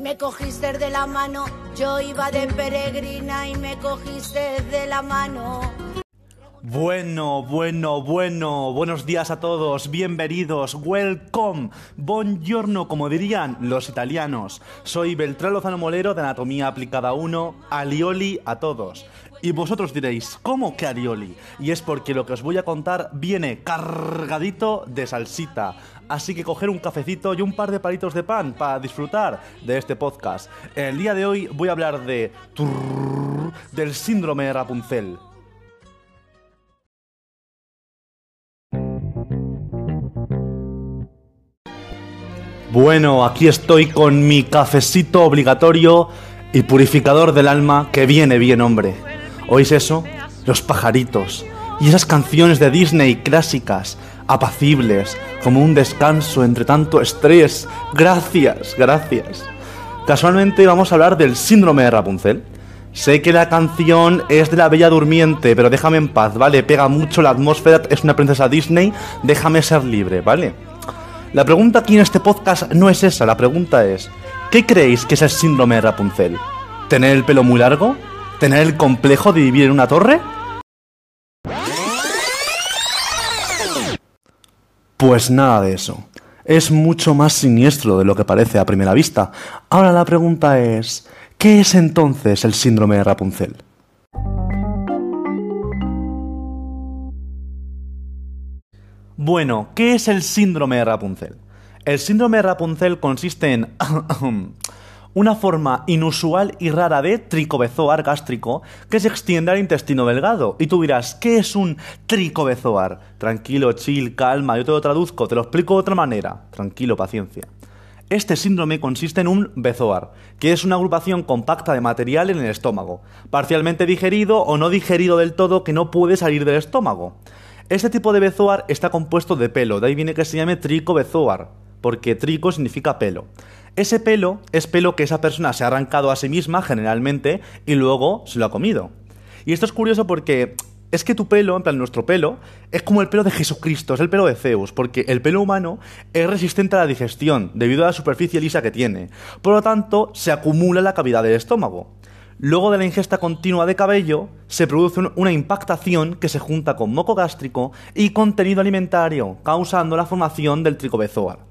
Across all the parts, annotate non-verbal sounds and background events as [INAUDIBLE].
Me cogiste de la mano, yo iba de peregrina y me cogiste de la mano. Bueno, bueno, bueno, buenos días a todos, bienvenidos, welcome, buongiorno, como dirían los italianos. Soy Beltrán Lozano Molero de Anatomía Aplicada 1, alioli a todos. Y vosotros diréis, ¿cómo que alioli? Y es porque lo que os voy a contar viene cargadito de salsita. Así que coger un cafecito y un par de palitos de pan para disfrutar de este podcast. El día de hoy voy a hablar de... del síndrome de Rapunzel. Bueno, aquí estoy con mi cafecito obligatorio y purificador del alma que viene bien, hombre. ¿Oís eso? Los pajaritos y esas canciones de Disney clásicas, apacibles, como un descanso entre tanto estrés. Gracias, gracias. Casualmente vamos a hablar del síndrome de Rapunzel. Sé que la canción es de la Bella Durmiente, pero déjame en paz, ¿vale? Pega mucho la atmósfera, es una princesa Disney, déjame ser libre, ¿vale? La pregunta aquí en este podcast no es esa, la pregunta es, ¿qué creéis que es el síndrome de Rapunzel? ¿Tener el pelo muy largo? ¿Tener el complejo de vivir en una torre? Pues nada de eso. Es mucho más siniestro de lo que parece a primera vista. Ahora la pregunta es, ¿qué es entonces el síndrome de Rapunzel? Bueno, ¿qué es el síndrome de Rapunzel? El síndrome de Rapunzel consiste en una forma inusual y rara de tricobezoar gástrico que se extiende al intestino delgado. Y tú dirás, ¿qué es un tricobezoar? Tranquilo, chill, calma, yo te lo traduzco, te lo explico de otra manera. Tranquilo, paciencia. Este síndrome consiste en un bezoar, que es una agrupación compacta de material en el estómago, parcialmente digerido o no digerido del todo que no puede salir del estómago. Este tipo de bezoar está compuesto de pelo, de ahí viene que se llame tricobezoar, porque trico significa pelo. Ese pelo es pelo que esa persona se ha arrancado a sí misma generalmente y luego se lo ha comido. Y esto es curioso porque es que tu pelo, en plan nuestro pelo, es como el pelo de Jesucristo, es el pelo de Zeus, porque el pelo humano es resistente a la digestión debido a la superficie lisa que tiene. Por lo tanto, se acumula en la cavidad del estómago. Luego de la ingesta continua de cabello, se produce una impactación que se junta con moco gástrico y contenido alimentario, causando la formación del tricobezoar.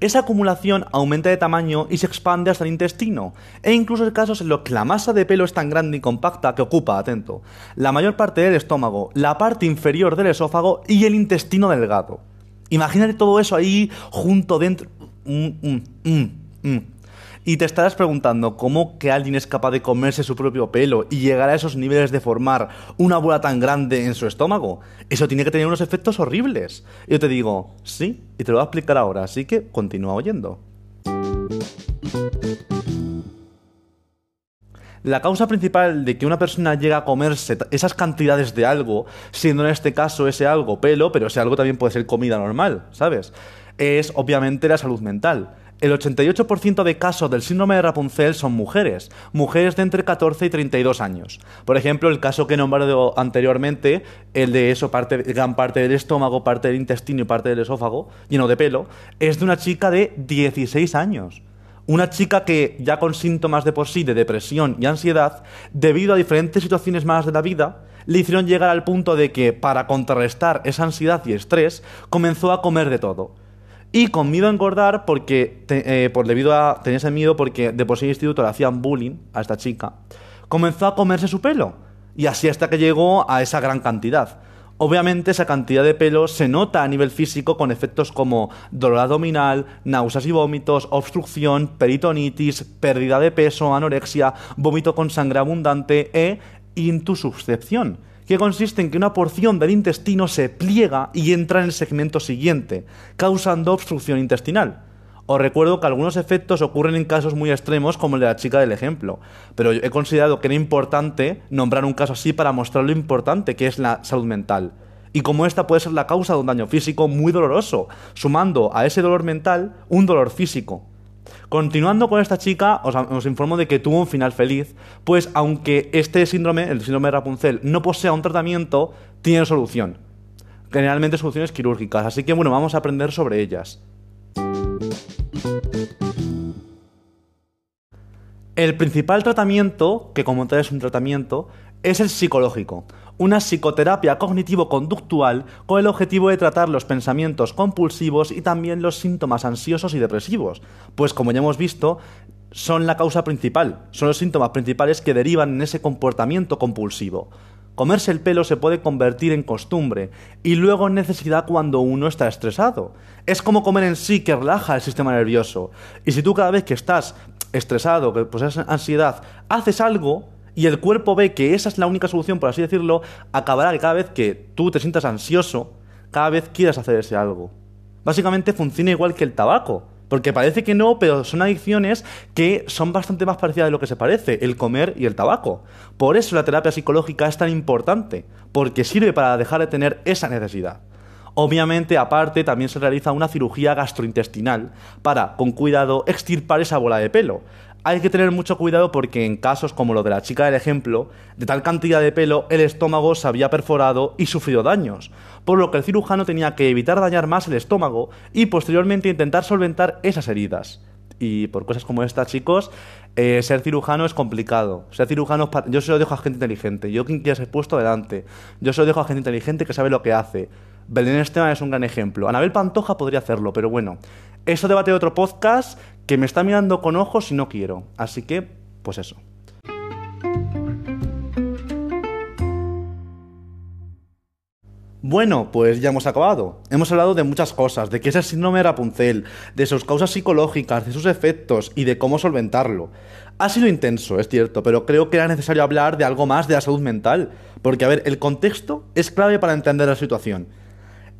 Esa acumulación aumenta de tamaño y se expande hasta el intestino, e incluso hay casos en los que la masa de pelo es tan grande y compacta que ocupa, atento, la mayor parte del estómago, la parte inferior del esófago y el intestino delgado. Imagínate todo eso ahí junto dentro. Mm, mm, mm, y te estarás preguntando cómo que alguien es capaz de comerse su propio pelo y llegar a esos niveles de formar una bola tan grande en su estómago. Eso tiene que tener unos efectos horribles. Yo te digo, sí, y te lo voy a explicar ahora, así que continúa oyendo. La causa principal de que una persona llega a comerse esas cantidades de algo, siendo en este caso ese algo pelo, pero ese algo también puede ser comida normal, ¿sabes? Es obviamente la salud mental. El 88% de casos del síndrome de Rapunzel son mujeres, mujeres de entre 14 y 32 años. Por ejemplo, el caso que he nombrado anteriormente, el de eso, parte, gran parte del estómago, parte del intestino y parte del esófago, lleno de pelo, es de una chica de 16 años. Una chica que, ya con síntomas de por sí de depresión y ansiedad, debido a diferentes situaciones malas de la vida, le hicieron llegar al punto de que, para contrarrestar esa ansiedad y estrés, comenzó a comer de todo y con miedo a engordar porque, eh, por debido a, tenía ese miedo porque de por sí el instituto le hacían bullying a esta chica, comenzó a comerse su pelo. Y así hasta que llegó a esa gran cantidad. Obviamente esa cantidad de pelo se nota a nivel físico con efectos como dolor abdominal, náuseas y vómitos, obstrucción, peritonitis, pérdida de peso, anorexia, vómito con sangre abundante e intussuscepción que consiste en que una porción del intestino se pliega y entra en el segmento siguiente, causando obstrucción intestinal. Os recuerdo que algunos efectos ocurren en casos muy extremos como el de la chica del ejemplo, pero he considerado que era importante nombrar un caso así para mostrar lo importante que es la salud mental y cómo esta puede ser la causa de un daño físico muy doloroso, sumando a ese dolor mental un dolor físico. Continuando con esta chica, os, informo de que tuvo un final feliz, pues aunque este síndrome, el síndrome de Rapunzel, no posea un tratamiento, tiene solución. Generalmente soluciones quirúrgicas, así que bueno, vamos a aprender sobre ellas. El principal tratamiento, que como tal es un tratamiento, es el psicológico, una psicoterapia cognitivo-conductual con el objetivo de tratar los pensamientos compulsivos y también los síntomas ansiosos y depresivos, pues como ya hemos visto, son la causa principal, son los síntomas principales que derivan en ese comportamiento compulsivo. Comerse el pelo se puede convertir en costumbre y luego en necesidad cuando uno está estresado. Es como comer en sí que relaja el sistema nervioso. Y si tú cada vez que estás estresado, que pues es ansiedad, haces algo y el cuerpo ve que esa es la única solución, por así decirlo, acabará que cada vez que tú te sientas ansioso, cada vez quieras hacer ese algo. Básicamente funciona igual que el tabaco. Porque parece que no, pero son adicciones que son bastante más parecidas de lo que se parece, el comer y el tabaco. Por eso la terapia psicológica es tan importante, porque sirve para dejar de tener esa necesidad. Obviamente, aparte, también se realiza una cirugía gastrointestinal para, con cuidado, extirpar esa bola de pelo. Hay que tener mucho cuidado porque en casos como lo de la chica del ejemplo, de tal cantidad de pelo, el estómago se había perforado y sufrido daños, por lo que el cirujano tenía que evitar dañar más el estómago y posteriormente intentar solventar esas heridas. Y por cosas como esta, chicos, eh, ser cirujano es complicado. Ser cirujano, yo se lo dejo a gente inteligente. Yo quien quiera ser puesto adelante. Yo se lo dejo a gente inteligente que sabe lo que hace. Belén Esteban es un gran ejemplo. Anabel Pantoja podría hacerlo, pero bueno. Eso debate de otro podcast que me está mirando con ojos y no quiero. Así que, pues eso. Bueno, pues ya hemos acabado. Hemos hablado de muchas cosas, de qué es el síndrome de Rapunzel, de sus causas psicológicas, de sus efectos y de cómo solventarlo. Ha sido intenso, es cierto, pero creo que era necesario hablar de algo más de la salud mental, porque a ver, el contexto es clave para entender la situación.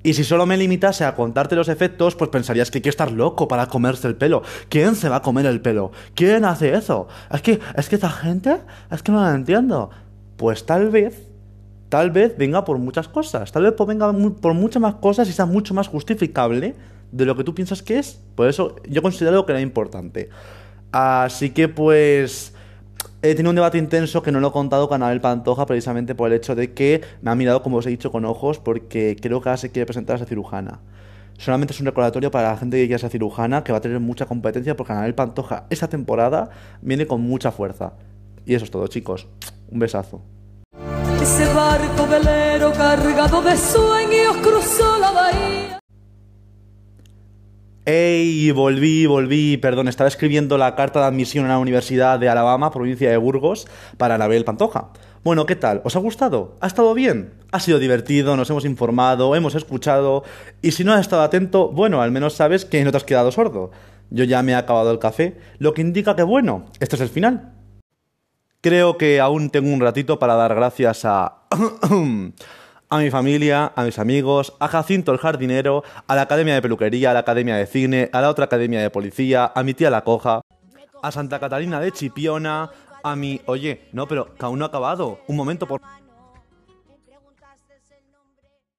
Y si solo me limitase a contarte los efectos, pues pensarías que hay que estar loco para comerse el pelo. ¿Quién se va a comer el pelo? ¿Quién hace eso? Es que, es que esta gente, es que no la entiendo. Pues tal vez, tal vez venga por muchas cosas. Tal vez venga por muchas más cosas y sea mucho más justificable de lo que tú piensas que es. Por eso yo considero que era importante. Así que pues He tenido un debate intenso que no lo he contado con Anabel Pantoja precisamente por el hecho de que me ha mirado, como os he dicho, con ojos porque creo que ahora se quiere presentar a ser cirujana. Solamente es un recordatorio para la gente que quiera ser cirujana, que va a tener mucha competencia porque Anabel Pantoja esta temporada viene con mucha fuerza. Y eso es todo, chicos. Un besazo. Ese barco velero cargado de sueños cruzó la bahía. ¡Ey! Volví, volví, perdón, estaba escribiendo la carta de admisión a la Universidad de Alabama, provincia de Burgos, para Anabel Pantoja. Bueno, ¿qué tal? ¿Os ha gustado? ¿Ha estado bien? Ha sido divertido, nos hemos informado, hemos escuchado, y si no has estado atento, bueno, al menos sabes que no te has quedado sordo. Yo ya me he acabado el café, lo que indica que, bueno, este es el final. Creo que aún tengo un ratito para dar gracias a... [CLEARS THROAT] a mi familia, a mis amigos, a Jacinto el jardinero, a la Academia de Peluquería, a la Academia de Cine, a la otra Academia de Policía, a mi tía La Coja, a Santa Catalina de Chipiona, a mi... Oye, no, pero que aún no ha acabado. Un momento, por...